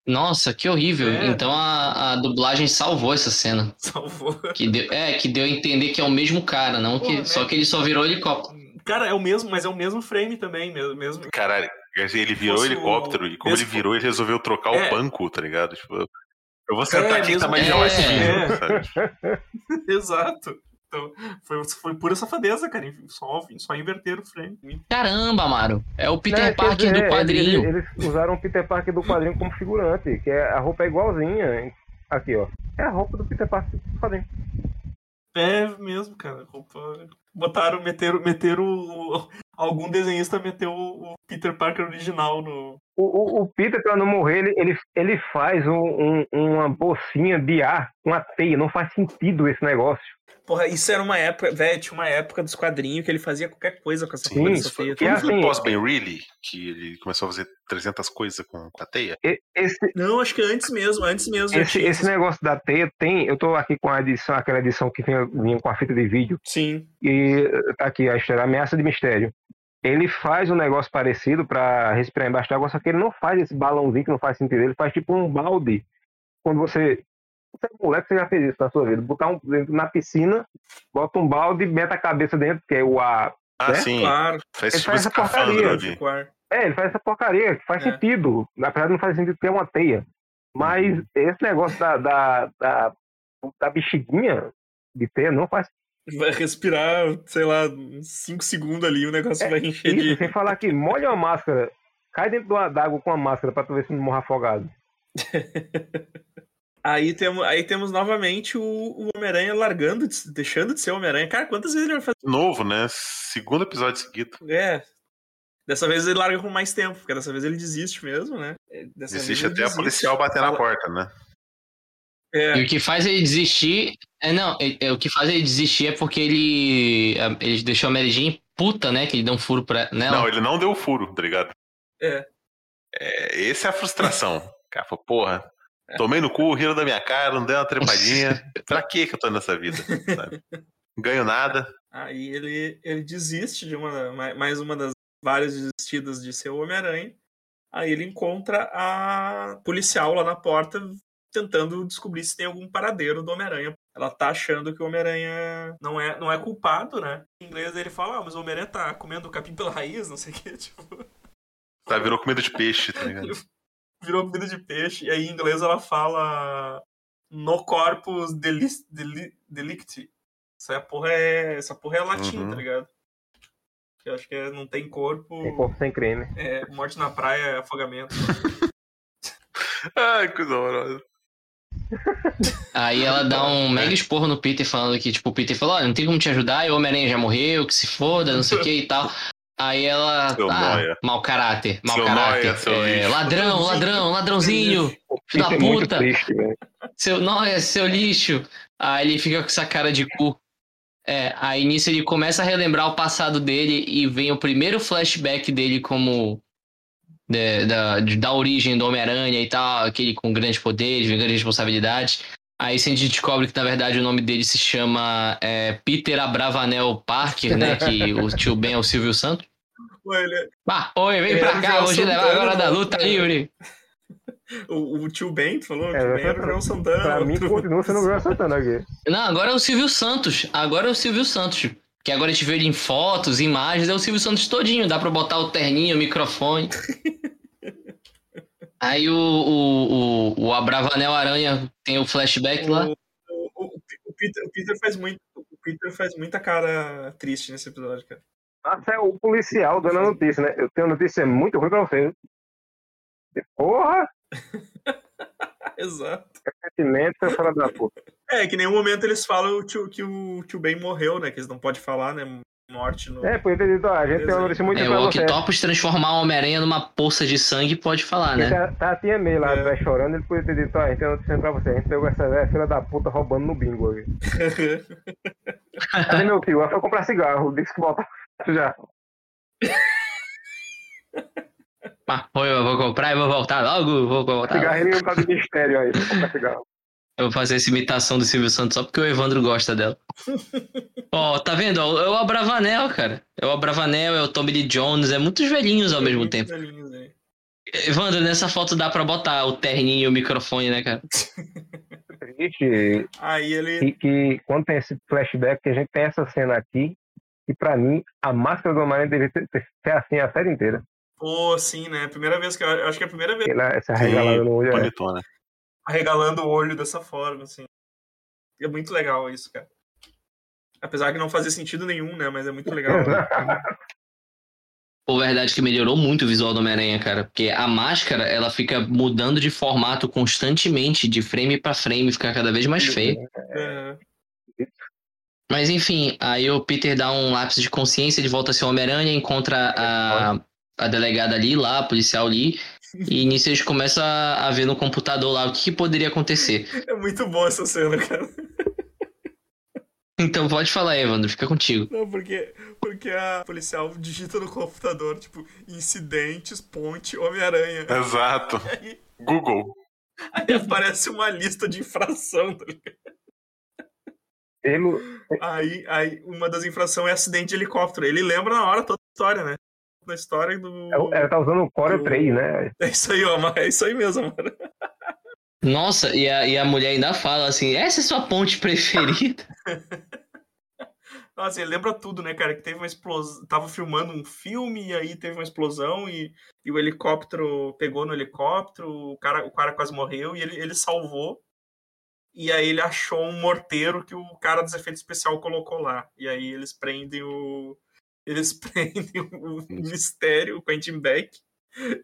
Speaker 1: Nossa, que horrível.
Speaker 2: É.
Speaker 1: Então a, a dublagem salvou essa cena. [LAUGHS]
Speaker 2: Salvou.
Speaker 1: Que deu, é, que deu a entender que é o mesmo cara, não que,
Speaker 2: Pô, né?
Speaker 1: só que ele só virou helicóptero.
Speaker 2: Cara, é o mesmo, mas é o mesmo frame também, mesmo. mesmo.
Speaker 4: Caralho, ele virou
Speaker 2: Fosse o-
Speaker 4: helicóptero e como
Speaker 2: mesmo-
Speaker 4: ele virou, ele resolveu trocar
Speaker 2: É.
Speaker 4: o banco, tá ligado? Tipo, eu vou sentar
Speaker 2: É,
Speaker 4: aqui que tá
Speaker 2: mesmo-
Speaker 4: mais
Speaker 1: é.
Speaker 4: geladinho, sabe? [LAUGHS]
Speaker 2: Exato. Então, foi, foi pura safadeza, cara. Só, só inverter o frame.
Speaker 1: Caramba, Amaro. É o Peter
Speaker 3: quer
Speaker 1: Parker
Speaker 3: dizer,
Speaker 1: do quadrinho.
Speaker 3: Eles, eles usaram o Peter Parker do quadrinho como figurante, que é, a roupa é igualzinha. Aqui, ó. É a roupa do Peter Parker do quadrinho.
Speaker 2: É mesmo, cara. Roupa... Botaram, meteram, meteram o- algum desenhista meteu o Peter Parker original no.
Speaker 3: O, o, o Peter, pra não morrer, ele, ele, ele faz um, um- uma bolsinha de ar, uma teia. Não faz sentido esse negócio.
Speaker 2: Porra, isso era uma época, velho, tinha uma época dos quadrinhos que ele fazia qualquer coisa com essa
Speaker 4: Sim,
Speaker 2: porra dessa
Speaker 4: foi,
Speaker 2: teia.
Speaker 3: que
Speaker 4: foi
Speaker 3: é
Speaker 4: no
Speaker 3: assim-
Speaker 4: Reilly que ele começou a fazer 300 coisas com, com a teia.
Speaker 3: Esse,
Speaker 2: Não, acho que antes mesmo, antes mesmo.
Speaker 3: esse,
Speaker 2: tinha
Speaker 3: esse negócio da teia tem. Eu tô aqui com a edição, aquela edição que vinha, vinha com a fita de vídeo.
Speaker 2: Sim.
Speaker 3: E tá aqui a história, Ameaça de Mistério. Ele faz um negócio parecido pra respirar embaixo d'água, só que ele não faz esse balãozinho que não faz sentido. Ele faz tipo um balde. Quando você. Você é moleque, você já fez isso na sua vida. Botar um na piscina, bota um balde, mete a cabeça dentro, que é o ar.
Speaker 4: Ah,
Speaker 3: É?
Speaker 4: sim.
Speaker 2: Claro,
Speaker 4: Faz
Speaker 3: Ele
Speaker 4: tipo
Speaker 3: faz essa porcaria,
Speaker 2: ar.
Speaker 3: É, ele faz essa porcaria, que faz
Speaker 2: É.
Speaker 3: sentido. Apesar de não fazer sentido ter uma teia. Mas esse negócio da, da, da, da bexiguinha de teia não faz
Speaker 2: Vai respirar, sei lá, 5 segundos ali, o negócio
Speaker 3: É,
Speaker 2: vai encher
Speaker 3: Isso,
Speaker 2: de.
Speaker 3: sem falar que molha uma máscara, cai dentro d'água com a máscara pra tu ver se não morre afogado. [LAUGHS]
Speaker 2: Aí temos, aí temos novamente o, o Homem-Aranha largando, de- deixando de ser Homem-Aranha. Cara, quantas vezes ele vai fazer?
Speaker 4: Novo, né? Segundo episódio seguido.
Speaker 2: É. Dessa vez ele larga com mais tempo, porque dessa vez ele desiste mesmo, né? É, Dessa ele
Speaker 4: até a
Speaker 2: desiste.
Speaker 4: policial bater na porta, né?
Speaker 2: É,
Speaker 1: E o que faz ele desistir. É, não, é- é, o que faz ele desistir é porque ele. a- Ele deixou a Mary Jane puta, né? Que ele deu um furo pra nela.
Speaker 4: Não, ele não deu o furo, tá ligado?
Speaker 2: É.
Speaker 4: É, essa é a frustração. O cara falou, porra, tomei no cu, riram da minha cara, não dei uma trepadinha. [LAUGHS] pra que que eu tô nessa vida? Sabe? Não ganho nada.
Speaker 2: Aí ele, ele desiste de uma ma- mais uma das várias desistidas de ser o Homem-Aranha. Aí ele encontra a policial lá na porta tentando descobrir se tem algum paradeiro do Homem-Aranha. Ela tá achando que o Homem-Aranha não é, não é culpado, né? Em inglês ele fala, ah, mas o Homem-Aranha tá comendo capim pela raiz, não sei o que, [LAUGHS] tipo,
Speaker 4: Tá, virou comida de peixe, tá ligado? [LAUGHS]
Speaker 2: virou comida de peixe. E aí em inglês ela fala no corpus deli- deli- delicti. Essa porra é, essa porra é latim,
Speaker 4: Uhum.
Speaker 2: tá ligado? Que eu acho que é, não tem corpo.
Speaker 3: Tem corpo sem creme.
Speaker 2: É, morte na praia é afogamento. [LAUGHS]
Speaker 4: Ai, coisa horrorosa.
Speaker 1: Aí ela dá um mega esporro no Peter falando que, tipo, o Peter falou, olha, não tem como te ajudar, e o Homem-Aranha já morreu, que se foda, não sei o que e tal. Aí ela.
Speaker 4: Seu
Speaker 1: ah,
Speaker 4: nóia.
Speaker 1: mau caráter, mau
Speaker 4: Seu
Speaker 1: caráter.
Speaker 4: seu
Speaker 1: é,
Speaker 4: lixo.
Speaker 1: ladrão, ladrão, ladrãozinho, filho da
Speaker 3: é
Speaker 1: puta,
Speaker 3: triste, velho.
Speaker 1: seu nóia, seu lixo. Aí ele fica com essa cara de cu. É, aí nisso ele começa a relembrar o passado dele e vem o primeiro flashback dele como. De- da, de- da origem do Homem-Aranha e tal, aquele com grandes poderes, grandes responsabilidades. Aí a gente descobre que, na verdade, o nome dele se chama é, Peter Abravanel Parker, né? Que o tio Ben é o Silvio Santos.
Speaker 2: Pô, ele-
Speaker 1: Ah, oi, vem
Speaker 2: É,
Speaker 1: pra
Speaker 2: o
Speaker 1: cá, vou te levar agora da luta
Speaker 2: É.
Speaker 1: livre. [LAUGHS]
Speaker 2: o, o tio Ben, tu falou? O
Speaker 3: É,
Speaker 2: tio Ben era o João Santana.
Speaker 3: Pra mim, continua sendo o João Santana aqui.
Speaker 1: Não, agora é o Silvio Santos. Agora é o Silvio Santos. Que agora a gente vê ele em fotos, imagens, é o Silvio Santos todinho. Dá pra botar o terninho, o microfone. [LAUGHS] Aí o, o, o, o Abravanel Aranha tem o flashback lá.
Speaker 2: O, o- o Peter, o Peter faz muito. O Peter faz muita cara triste nesse episódio, cara.
Speaker 3: Nossa, é o policial dando a notícia, né? Eu tenho uma notícia muito ruim pra você. Porra! [LAUGHS]
Speaker 2: Exato.
Speaker 3: Filho da puta.
Speaker 2: É, que em nenhum momento eles falam que o, que o tio Ben morreu, né? Que eles não podem falar, né? Morte no.
Speaker 3: É, por ter dito, ó, a gente tem notícia muito
Speaker 1: É, o. Octopus transformar o Homem-Aranha numa poça de sangue pode falar, né?
Speaker 3: tá, tá a tia May lá
Speaker 2: É.
Speaker 3: atrás chorando, ele podia ter dito, ó, a gente tem uma notícia pra você. A gente pegou essa velha filha da puta roubando no bingo aqui. [LAUGHS] Cadê meu tio? Ela foi comprar cigarro, disse que volta [LAUGHS] já. [LAUGHS]
Speaker 1: Ah, oi, eu vou comprar e vou voltar logo, vou voltar.
Speaker 3: Cigarrinho por causa do mistério aí, pra comprar cigarro.
Speaker 1: Eu vou fazer essa imitação do Silvio Santos só porque o Evandro gosta dela. [LAUGHS] Ó, tá vendo? É o Abravanel, cara. É o Abravanel, é o Tommy Lee Jones, é muitos velhinhos ao mesmo tempo.
Speaker 2: velhinhos aí.
Speaker 1: Evandro, nessa foto dá pra botar o terninho e o microfone, né, cara? [LAUGHS]
Speaker 3: Triste
Speaker 2: Aí ele.
Speaker 3: que, que quando tem esse flashback, que a gente tem essa cena aqui, e pra mim, a máscara do Homem-Aranha deveria ser assim a série inteira.
Speaker 2: Pô, sim, né? Primeira vez que eu, acho que é a primeira vez
Speaker 3: Ela, essa regalada no olho. É.
Speaker 4: bonitona.
Speaker 2: arregalando o olho dessa forma, assim. É muito legal isso, cara. Apesar que não fazia sentido nenhum, né? Mas é muito legal. [LAUGHS]
Speaker 1: Pô, verdade que melhorou muito o visual do Homem-Aranha, cara. Porque a máscara, ela fica mudando de formato constantemente, de frame pra frame, fica cada vez mais feia.
Speaker 2: É.
Speaker 1: Mas enfim, aí o Peter dá um lápis de consciência, ele volta a ser o Homem-Aranha, encontra a, a delegada ali, lá, a policial ali, e nisso eles começam a, a ver no computador lá o que, que poderia acontecer.
Speaker 2: É muito boa essa cena, cara.
Speaker 1: Então pode falar, Evandro, fica contigo.
Speaker 2: Não, porque, porque a policial digita no computador, tipo, incidentes, ponte, Homem-Aranha.
Speaker 4: Exato. [LAUGHS]
Speaker 2: Aí,
Speaker 4: Google.
Speaker 2: aí aparece uma lista de infração, tá ligado?
Speaker 3: Ele,
Speaker 2: Aí, aí uma das infrações é acidente de helicóptero. Ele lembra na hora toda a história, né? Na história do.
Speaker 3: ela tá usando o Core 3, né?
Speaker 2: É isso aí, ó, mas é isso aí mesmo, mano.
Speaker 1: Nossa, e a, e a mulher ainda fala assim: essa é sua ponte preferida? [LAUGHS]
Speaker 2: Nossa, ele lembra tudo, né, cara? Que teve uma explosão. Tava filmando um filme e aí teve uma explosão e, e o helicóptero pegou no helicóptero, o cara, o cara quase morreu e ele, ele salvou. E aí ele achou um morteiro que o cara dos efeitos especial colocou lá. E aí eles prendem o. Eles [LAUGHS] prendem o mistério, o Quentin Beck.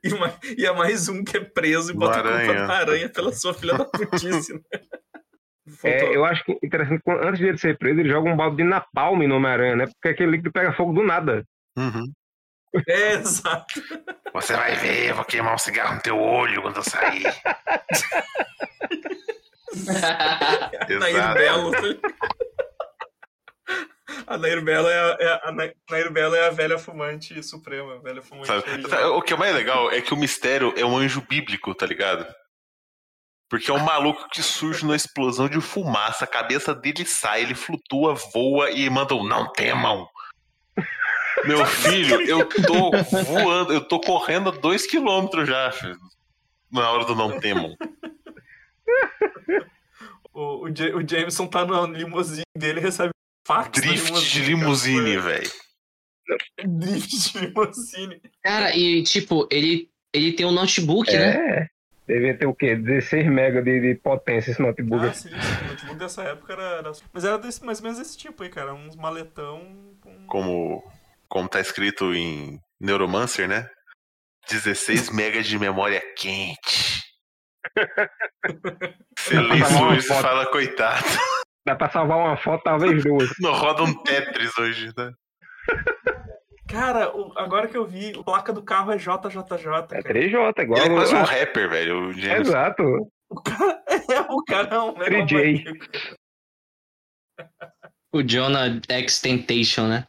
Speaker 2: E, ma- e é mais um que é preso e bota a culpa
Speaker 4: Aranha.
Speaker 2: na aranha pela sua filha da putice, né? [LAUGHS]
Speaker 3: É, eu acho que interessante, antes de ele ser preso, ele joga um balde de napalm no Homem-Aranha, né? Porque aquele líquido pega fogo do nada.
Speaker 4: Uhum.
Speaker 2: É, exato.
Speaker 4: Você vai ver, eu vou queimar um cigarro no teu olho quando eu sair. [LAUGHS]
Speaker 2: Nair
Speaker 4: Exato.
Speaker 2: Belo. A Nair Belo é a, é a, Nair Belo é a velha fumante suprema, velha fumante. Original.
Speaker 4: O que é mais legal é que o mistério é um anjo bíblico, tá ligado? Porque é um maluco que surge numa explosão de fumaça, a cabeça dele sai, ele flutua, voa e manda um não temam. Meu [LAUGHS] filho, eu tô voando, eu tô correndo a dois quilômetros já, filho, na hora do não temam. [LAUGHS]
Speaker 2: O, o Jameson tá na limusine dele e recebe fax
Speaker 4: Drift de limusine, velho.
Speaker 2: cara. Drift de limusine.
Speaker 1: Cara, e tipo, ele, ele tem um notebook, né?
Speaker 3: É. Devia ter o quê? 16 MB de, de potência esse notebook.
Speaker 2: Ah, sim, sim. O notebook dessa época era. era- Mas era desse, mais ou menos desse tipo aí, cara. Uns maletão com.
Speaker 4: Como, como tá escrito em Neuromancer, né? 16 [LAUGHS] megas de memória quente.
Speaker 3: Uma
Speaker 4: Luiz
Speaker 3: foto.
Speaker 4: fala coitado.
Speaker 3: Dá pra salvar uma foto, talvez duas. [LAUGHS]
Speaker 4: Não roda um Tetris hoje, né?
Speaker 2: Cara, o- agora que eu vi, a placa do carro é JJJ.
Speaker 3: É
Speaker 2: Cara.
Speaker 3: 3J, igual.
Speaker 4: Ele é quase um
Speaker 3: a-
Speaker 4: rapper, velho. O James.
Speaker 3: Exato.
Speaker 2: O cara [LAUGHS] é o cara é um
Speaker 3: 3J.
Speaker 2: megalomaníaco.
Speaker 1: O Jonah X Temptation, né?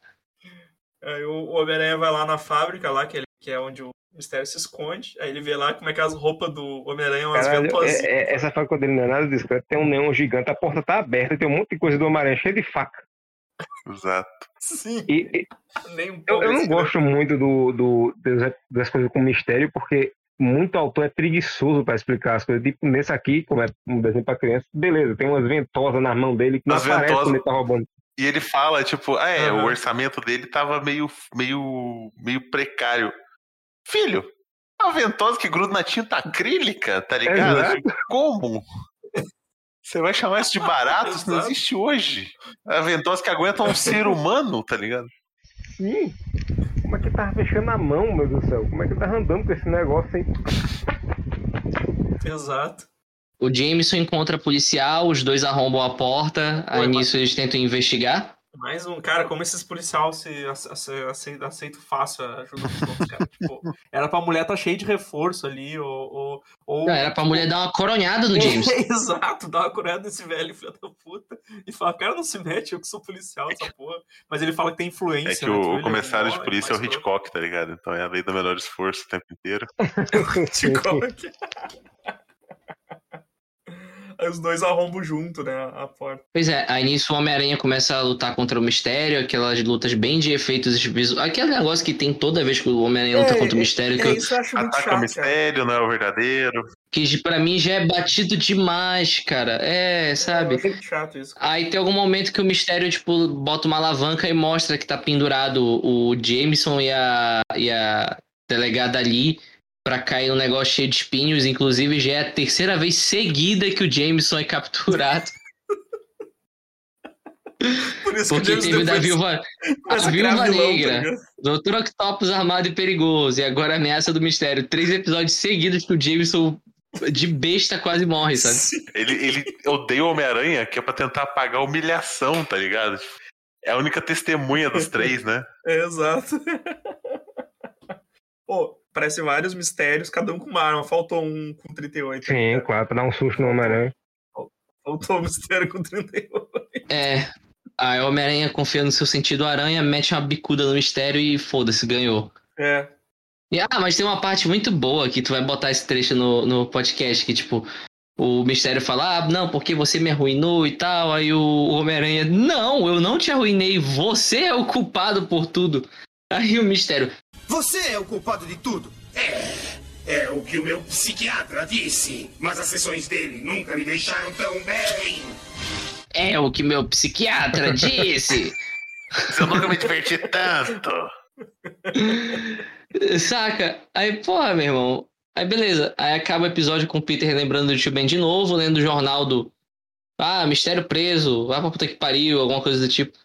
Speaker 2: Aí o o Homem-Aranha vai lá na fábrica, lá, que, ele, que é onde o mistério se esconde. Aí ele vê lá como é que as roupas do Homem-Aranha, umas
Speaker 3: Caralho,
Speaker 2: ventosinhas.
Speaker 3: é- é- essa faca dele não é nada discreto. Tem um neon gigante, a porta tá aberta e tem um monte de coisa do Homem-Aranha cheio de faca.
Speaker 4: Exato.
Speaker 2: Sim,
Speaker 3: E, e
Speaker 2: nem um
Speaker 3: eu, eu não
Speaker 2: assim,
Speaker 3: gosto muito do, do, das, das coisas com mistério, porque muito autor é preguiçoso pra explicar as coisas. Tipo, nesse aqui, como é um desenho pra criança, beleza, tem umas ventosas na mão dele que não
Speaker 4: As
Speaker 3: aparece
Speaker 4: ventosas-
Speaker 3: quando ele tá roubando.
Speaker 4: E ele fala, tipo, ah, é,
Speaker 2: Aham.
Speaker 4: o orçamento dele tava meio, meio, meio precário. Filho, é uma ventosa que gruda na tinta acrílica, tá ligado?
Speaker 3: Exato.
Speaker 4: Tipo, Como? Você vai chamar isso de barato? Isso não existe hoje. É a ventosa que aguenta um ser humano, tá ligado?
Speaker 3: Sim. Como é que ele tava fechando a mão, meu Deus do céu? Como é que ele tava andando com esse negócio sem.
Speaker 2: Exato.
Speaker 1: O Jameson encontra policial, os dois arrombam a porta, aí
Speaker 2: Oi,
Speaker 1: nisso eles tentam investigar.
Speaker 2: Mais um, cara, como esses policial se ace- ace- ace- aceitam fácil a ajuda dos outros, cara. [LAUGHS] tipo, era pra mulher tá cheia de reforço ali, ou. ou, ou
Speaker 1: Não, era pra mulher dar uma coronhada no Jameson. [LAUGHS]
Speaker 2: Exato, dá uma corrida nesse velho filho da puta e fala, cara, não se mete, eu que sou policial dessa porra. Mas ele fala que tem influência.
Speaker 4: É que
Speaker 2: né,
Speaker 4: o,
Speaker 2: ele
Speaker 4: o
Speaker 2: é
Speaker 4: comissário de
Speaker 2: bom,
Speaker 4: polícia é o Hitchcock, tá ligado? Então é a lei do menor esforço o tempo inteiro. [LAUGHS]
Speaker 2: Hitchcock. Aí os dois arrombam junto, né, a porta.
Speaker 1: Pois é, aí nisso o Homem-Aranha começa a lutar contra o mistério, aquelas lutas bem de efeitos visuais. Aquele negócio que tem toda vez que o Homem-Aranha luta
Speaker 2: É,
Speaker 1: contra o mistério, que,
Speaker 2: É
Speaker 1: eu-
Speaker 2: isso eu acho muito
Speaker 4: Ataca o
Speaker 2: chato, cara.
Speaker 4: mistério, não é o verdadeiro.
Speaker 1: que pra mim já é batido demais, cara. É,
Speaker 2: Eu
Speaker 1: sabe?
Speaker 2: acho muito chato isso.
Speaker 1: Aí tem algum momento que o mistério, tipo, bota uma alavanca e mostra que tá pendurado o Jameson e a, e a delegada ali pra cair um negócio cheio de espinhos. Inclusive, já é a terceira vez seguida que o Jameson é capturado. [LAUGHS]
Speaker 2: Por isso
Speaker 1: Porque
Speaker 2: que
Speaker 1: teve da viúva, a Viúva
Speaker 2: tá
Speaker 1: Negra.
Speaker 2: ligado?
Speaker 1: Doutor Octopus armado e perigoso. E agora a ameaça do mistério. Três episódios seguidos que o Jameson de besta quase morre, sabe?
Speaker 4: Ele, ele odeia o Homem-Aranha, que é pra tentar apagar a humilhação, tá ligado? É a única testemunha dos [LAUGHS] três, né?
Speaker 2: É, exato. [LAUGHS] Pô, parece vários mistérios, cada um com uma arma. Faltou um com 38. tá
Speaker 3: Sim, claro, pra dar um susto no Homem-Aranha.
Speaker 2: Faltou um mistério com 38.
Speaker 1: É. Aí o Homem-Aranha confia no seu sentido aranha, mete uma bicuda no mistério e foda-se, ganhou.
Speaker 2: É.
Speaker 1: E, ah, mas tem uma parte muito boa que tu vai botar esse trecho no, no podcast, que tipo, o mistério fala, ah, não, porque você me arruinou e tal. Aí o Homem-Aranha, não, eu não te arruinei, você é o culpado por tudo. Aí o mistério,
Speaker 6: Você é o culpado de tudo.
Speaker 8: É o que o meu psiquiatra disse. Mas as sessões dele nunca me deixaram tão bem.
Speaker 1: é o que meu psiquiatra disse. [LAUGHS]
Speaker 4: Eu nunca me diverti tanto.
Speaker 1: Saca? Aí, porra, meu irmão. Aí, beleza. Aí acaba o episódio com o Peter lembrando do tio Ben de novo, lendo o jornal do. Ah, mistério preso, vai pra puta que pariu, alguma coisa do tipo.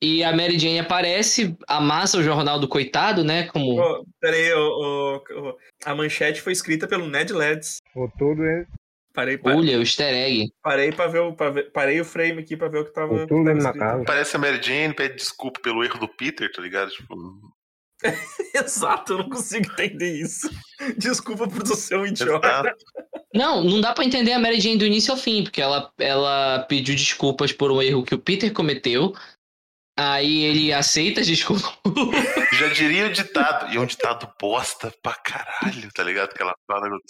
Speaker 1: E a Mary Jane aparece, amassa o jornal do coitado, né? Como.
Speaker 2: Ô, peraí, ô, ô, a manchete foi escrita pelo Ned Leeds.
Speaker 3: O todo é.
Speaker 2: Parei pra,
Speaker 1: Olha, o easter egg.
Speaker 2: parei pra ver o. pra ver- parei o frame aqui pra ver o que tava.
Speaker 3: O tudo
Speaker 2: tava
Speaker 3: na casa.
Speaker 4: Parece a Mary Jane, pede desculpa pelo erro do Peter, tá ligado? Tipo, [LAUGHS]
Speaker 2: Exato, eu não consigo entender isso. Desculpa por ser um idiota.
Speaker 1: Não, não dá pra entender a Mary Jane do início ao fim, porque ela, ela pediu desculpas por um erro que o Peter cometeu. Aí ele aceita [LAUGHS] as desculpas.
Speaker 4: Já diria o ditado. E é um ditado bosta pra caralho, tá ligado? Que ela fala no.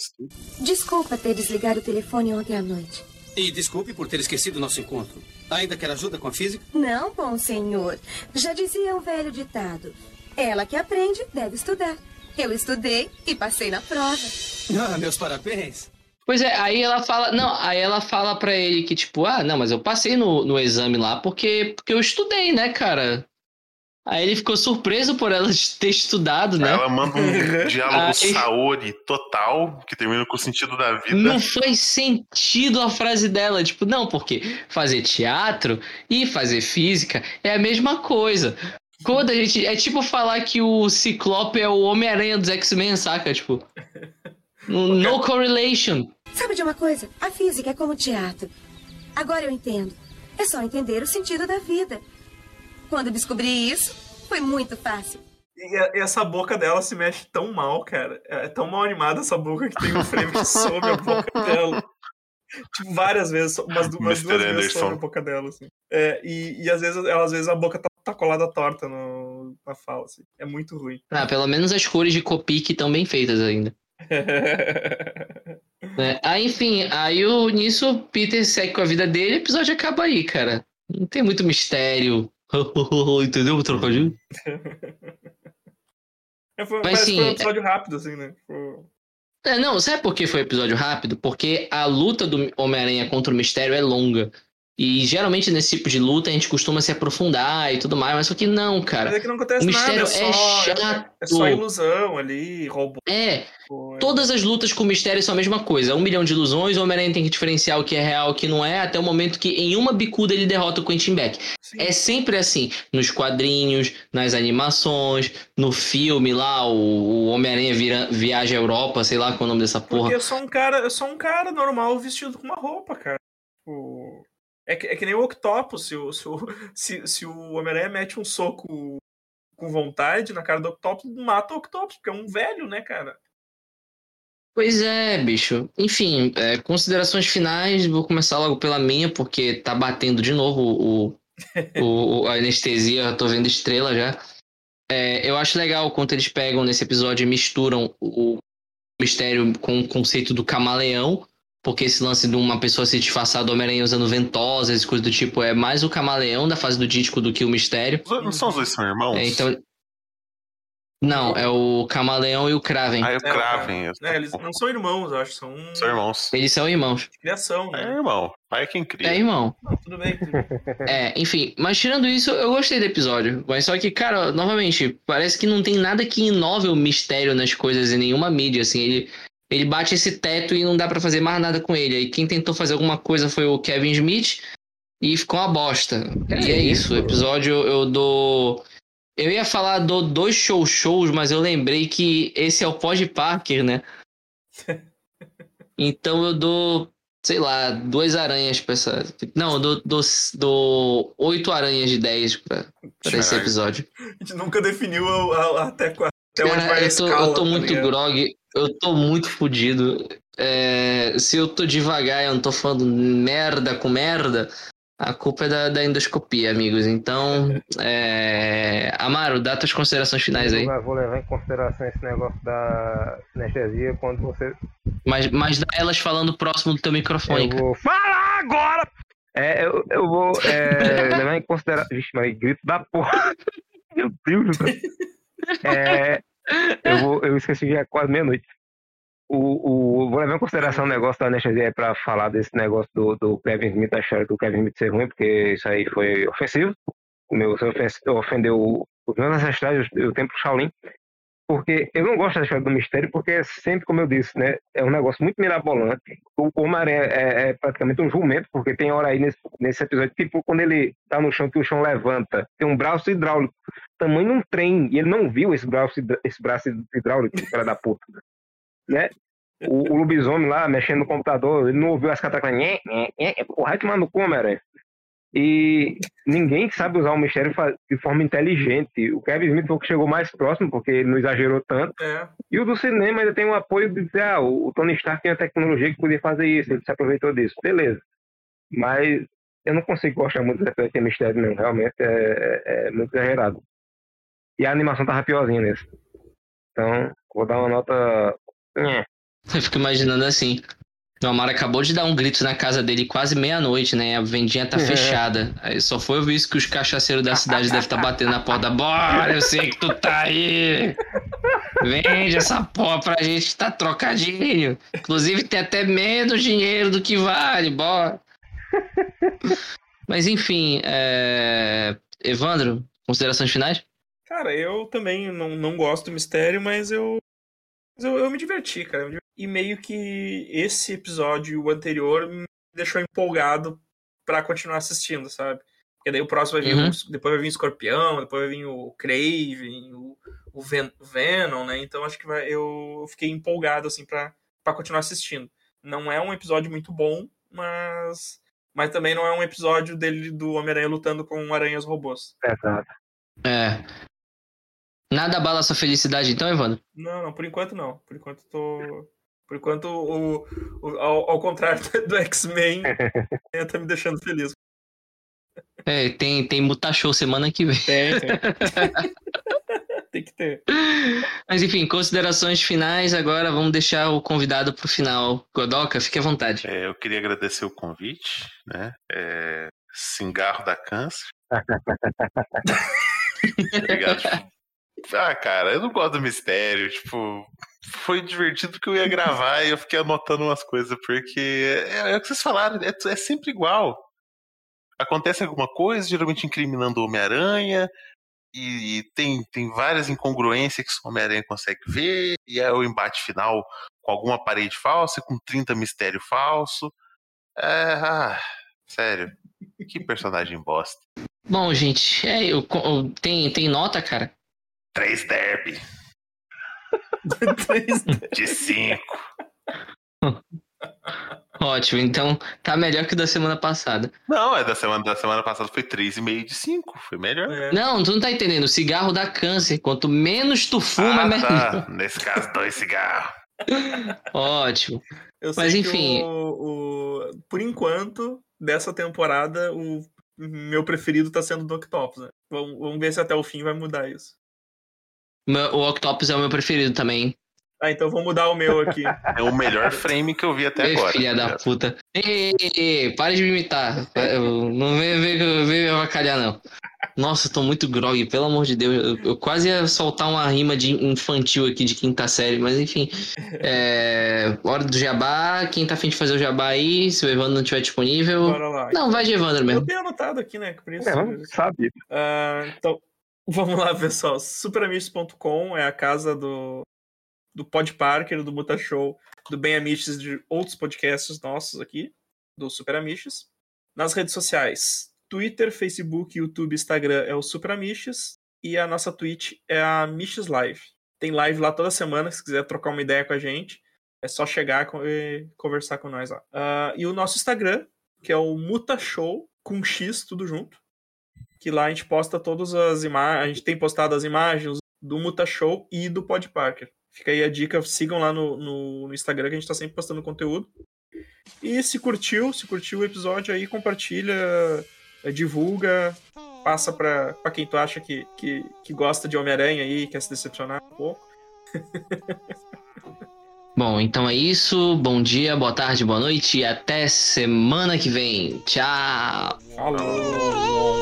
Speaker 9: Desculpa ter desligado o telefone ontem à noite.
Speaker 10: E desculpe por ter esquecido nosso encontro. Ainda quer ajuda com a física?
Speaker 9: Não, bom senhor. Já dizia o velho ditado: ela que aprende deve estudar. Eu estudei e passei na prova.
Speaker 10: Ah, meus parabéns.
Speaker 1: Pois é, aí ela fala. Não, aí ela fala pra ele que, tipo, ah, não, mas eu passei no, no exame lá porque, porque eu estudei, né, cara? Aí ele ficou surpreso por ela [LAUGHS] ter estudado, né?
Speaker 4: Ela manda um diálogo
Speaker 1: Aí-
Speaker 4: Saori total, que termina com o sentido da vida.
Speaker 1: Não faz sentido a frase dela, tipo, não, porque fazer teatro e fazer física é a mesma coisa. Quando a gente. É tipo falar que o Ciclope é o Homem-Aranha dos X-Men, saca? Tipo. [LAUGHS] No, no correlation.
Speaker 9: Sabe de uma coisa? A física é como o teatro. Agora eu entendo. É só entender o sentido da vida. Quando descobri isso, foi muito fácil.
Speaker 2: E, essa boca dela se mexe tão mal, cara. É tão mal animada essa boca que tem um frame [LAUGHS] sobre a boca dela. Tipo, várias vezes, umas, umas duas vezes sobre a boca dela, assim. É, e, e às vezes, ela, às vezes a boca tá, tá colada torta no, na fala, assim. É muito ruim.
Speaker 1: Ah, pelo menos as cores de Copic estão bem feitas ainda. Né? Aí, enfim, aí o, nisso o Peter segue com a vida dele e o episódio acaba aí, cara. Não tem muito mistério. [LAUGHS] Entendeu o trocadilho? [LAUGHS]
Speaker 2: É, foi,
Speaker 1: Mas,
Speaker 2: parece que foi um
Speaker 1: sim,
Speaker 2: episódio rápido, assim, né? Tipo,
Speaker 1: É, não, sabe por que foi episódio rápido? Porque a luta do Homem-Aranha contra o Mistério é longa. E geralmente nesse tipo de luta a gente costuma se aprofundar e tudo mais, mas só que não,
Speaker 2: Mas
Speaker 1: cara.
Speaker 2: é que não acontece
Speaker 1: o mistério
Speaker 2: nada, é
Speaker 1: é
Speaker 2: só,
Speaker 1: chato.
Speaker 2: é só ilusão ali, robô.
Speaker 1: É,
Speaker 2: é-
Speaker 1: todas as lutas com mistério são a mesma coisa. Um milhão de ilusões, o Homem-Aranha tem que diferenciar o que é real e o que não é, até o momento que em uma bicuda ele derrota o Quentin Beck.
Speaker 2: Sim.
Speaker 1: É sempre assim, nos quadrinhos, nas animações, no filme lá, o, Homem-Aranha viaja à Europa, sei lá qual é o nome dessa porra.
Speaker 2: Porque é só um cara, é só um cara normal vestido com uma roupa, cara. É, que, é que nem o Octopus. Se o, se o, [LAUGHS] se, se o Homem-Aranha mete um soco com vontade na cara do Octopus, mata o Octopus, porque é um velho, né, cara?
Speaker 1: Pois é, bicho. Enfim, é, considerações finais, vou começar logo pela minha, porque tá batendo de novo o, o- [LAUGHS] o- a anestesia, eu tô vendo estrela já. É, eu acho legal o quanto eles pegam nesse episódio e misturam o mistério com o conceito do camaleão, porque esse lance de uma pessoa se disfarçar do Homem-Aranha usando ventosas e coisas do tipo é mais o camaleão da fase do dítico do que o mistério.
Speaker 4: Não são os dois são irmãos?
Speaker 1: É, então. Não, é o camaleão e o Kraven.
Speaker 4: Ah, é o
Speaker 2: É,
Speaker 4: Kraven. eu-
Speaker 2: É, eles não são irmãos, eu acho, são
Speaker 4: São irmãos.
Speaker 1: Eles são irmãos.
Speaker 2: de criação,
Speaker 4: É
Speaker 2: né?
Speaker 4: irmão. Pai é quem cria.
Speaker 1: É irmão.
Speaker 2: Não, tudo bem. tudo bem.
Speaker 1: É, enfim, mas tirando isso, eu gostei do episódio. Mas só que, cara, novamente, parece que não tem nada que inove o mistério nas coisas em nenhuma mídia, assim. Ele, ele bate esse teto e não dá pra fazer mais nada com ele. Aí quem tentou fazer alguma coisa foi o Kevin Smith e ficou uma bosta. e é isso, o episódio eu dou. Eu ia falar do dois show shows, mas eu lembrei que esse é o Pod Parker, né? [LAUGHS] Então eu dou, sei lá, duas aranhas pra essa. Não, eu dou, dou, dou oito aranhas de dez pra, pra esse episódio.
Speaker 2: A gente nunca definiu a- a- até, até onde vai
Speaker 1: Cara,
Speaker 2: a
Speaker 1: eu tô,
Speaker 2: escala.
Speaker 1: eu tô
Speaker 2: tá
Speaker 1: muito grog, eu tô muito fodido. É, se eu tô devagar e eu não tô falando merda com merda, a culpa é da, da endoscopia, amigos. Então, é... Amaro, dá tuas considerações finais aí.
Speaker 3: Eu vou levar em consideração esse negócio da anestesia quando você.
Speaker 1: Mas, mas dá elas falando próximo do teu microfone,
Speaker 3: Eu vou falar agora! É, eu, eu vou é, [LAUGHS] levar em consideração. Vixe, mas grito da porra. [LAUGHS] Meu Deus do céu. É, eu, vou, eu esqueci que é quase meia-noite. O, o, vou levar em consideração o negócio da anestesia para falar desse negócio do, do Kevin Smith achar que o Kevin Smith ser ruim, porque isso aí foi ofensivo. Meu, você ofen- ofendeu os meus ancestrais, o, o templo Shaolin. Porque eu não gosto da história do mistério, porque é sempre, como eu disse, né? É um negócio muito mirabolante. O Homem-Aranha é, é praticamente um jumento, porque tem hora aí nesse, nesse episódio, tipo, quando ele tá no chão, que o chão levanta, tem um braço hidráulico, tamanho de um trem, e ele não viu esse braço, esse braço hidráulico, cara da puta. Né? O, o lobisomem lá, mexendo no computador, ele não ouviu as catacas. Nhé, nhé, nhé, porra, vai tomar no cu, Homem-Aranha. E ninguém sabe usar o mistério de forma inteligente. O Kevin Smith foi o que chegou mais próximo, porque ele não exagerou tanto.
Speaker 2: É.
Speaker 3: E o do cinema ainda tem o apoio de dizer, ah, o Tony Stark tem a tecnologia que podia fazer isso, ele se aproveitou disso. Beleza. Mas eu não consigo gostar muito desse mistério, não. Realmente é, é- é muito exagerado. E a animação tava piorzinha nesse. Então, vou dar uma nota.
Speaker 1: Eu fico imaginando assim. O Amaro acabou de dar um grito na casa dele quase meia-noite, né? A vendinha tá
Speaker 3: É.
Speaker 1: fechada. Aí só foi ouvir isso que os cachaceiros da cidade devem estar batendo na porta. Bora, eu sei que tu tá aí. Vende essa porra pra gente, tá trocadinho. Inclusive tem até menos dinheiro do que vale, bora. Mas enfim, é... Evandro, considerações finais?
Speaker 2: Cara, eu também não, não gosto do mistério, mas eu. Mas eu, eu me diverti, cara. eu me diverti. E meio que esse episódio o anterior me deixou empolgado pra continuar assistindo, sabe? Porque daí o próximo vai vir.
Speaker 1: Uhum.
Speaker 2: o- depois vai vir o Escorpião, depois vai vir o Craven, o, o Ven- Venom, né? Então acho que vai, eu fiquei empolgado, assim, pra, pra continuar assistindo. Não é um episódio muito bom, mas. Mas também não é um episódio dele do Homem-Aranha lutando com aranhas robôs.
Speaker 3: Exato.
Speaker 1: É. Nada abala sua felicidade então, Evandro?
Speaker 2: Não, não, por enquanto não. Por enquanto tô. Por enquanto, o, o- ao, ao contrário [LAUGHS] do X-Men, [LAUGHS] tá me deixando feliz.
Speaker 1: É, tem, tem Mutashow semana que vem.
Speaker 2: Tem, tem. [LAUGHS] tem que ter.
Speaker 1: Mas enfim, considerações finais agora, vamos deixar o convidado pro final. Godoka, fique à vontade.
Speaker 4: É, eu queria agradecer o convite, né? É, Cingarro da Câncer. Obrigado. Ah, cara, eu não gosto do mistério. Tipo, foi divertido porque eu ia gravar e eu fiquei anotando umas coisas, porque é, é o que vocês falaram, é, é sempre igual. Acontece alguma coisa, geralmente incriminando o Homem-Aranha, e, e tem, tem várias incongruências que o Homem-Aranha consegue ver, e é o embate final com alguma parede falsa, com 30 mistério falso. É, ah, sério. Que personagem bosta.
Speaker 1: Bom, gente, é, eu, eu- tem, tem nota, cara?
Speaker 4: 3 derby. [LAUGHS] De 5.
Speaker 1: Ótimo, então tá melhor que o da semana passada.
Speaker 4: Não, é da semana, da semana passada foi 3,5 de 5. Foi melhor.
Speaker 2: É.
Speaker 1: Não, tu não tá entendendo. O cigarro dá câncer. Quanto menos tu fuma,
Speaker 4: ah,
Speaker 1: melhor.
Speaker 4: tá. Nesse caso, dois cigarros. [LAUGHS]
Speaker 1: Ótimo.
Speaker 2: Eu
Speaker 1: Mas,
Speaker 2: sei
Speaker 1: enfim.
Speaker 2: que o, o- por enquanto, dessa temporada, o meu preferido tá sendo o Octopus, né? Vamos, vamos ver se até o fim vai mudar isso.
Speaker 1: Meu- O Octopus é o meu preferido também.
Speaker 2: Ah, então vou mudar o meu aqui. [LAUGHS]
Speaker 4: É o melhor frame que eu vi até
Speaker 1: Ei,
Speaker 4: agora.
Speaker 1: filha
Speaker 4: tá
Speaker 1: da puta. Ei, ei, ei, para de me imitar. Eu- Não vem vem, vem me avacalhar, não. Nossa, eu tô muito grog, pelo amor de Deus. Eu, eu quase ia soltar uma rima de infantil aqui de quinta série, mas enfim. É, hora do jabá. Quem tá afim de fazer o jabá aí, se o Evandro não estiver disponível.
Speaker 2: Bora lá.
Speaker 1: Não, vai de Evandro
Speaker 2: Eu
Speaker 1: mesmo.
Speaker 2: tenho anotado aqui, né? Por isso.
Speaker 3: É, sabe.
Speaker 2: Ah, então, vamos lá, pessoal. Superamigos.com é a casa do, do Pod Parker, do Muta Show, do Ben Amiches, de outros podcasts nossos aqui, do Super. Nas redes sociais, Twitter, Facebook, YouTube, Instagram é o Super. E a nossa Twitch é a Miches Live. Tem live lá toda semana, se quiser trocar uma ideia com a gente. É só chegar e conversar com nós lá. Ah, e o nosso Instagram, que é o Muta Show, com X, tudo junto que lá a gente posta todas as imagens, a gente tem postado as imagens do Muta Show e do Pod Parker. Fica aí a dica, sigam lá no, no, no Instagram que a gente tá sempre postando conteúdo. E se curtiu, se curtiu o episódio aí, compartilha, eh, divulga, passa pra, pra quem tu acha que, que, que gosta de Homem-Aranha aí, quer se decepcionar um pouco. [LAUGHS]
Speaker 1: Bom, então é isso. Bom dia, boa tarde, boa noite e até semana que vem. Tchau.
Speaker 2: Falou!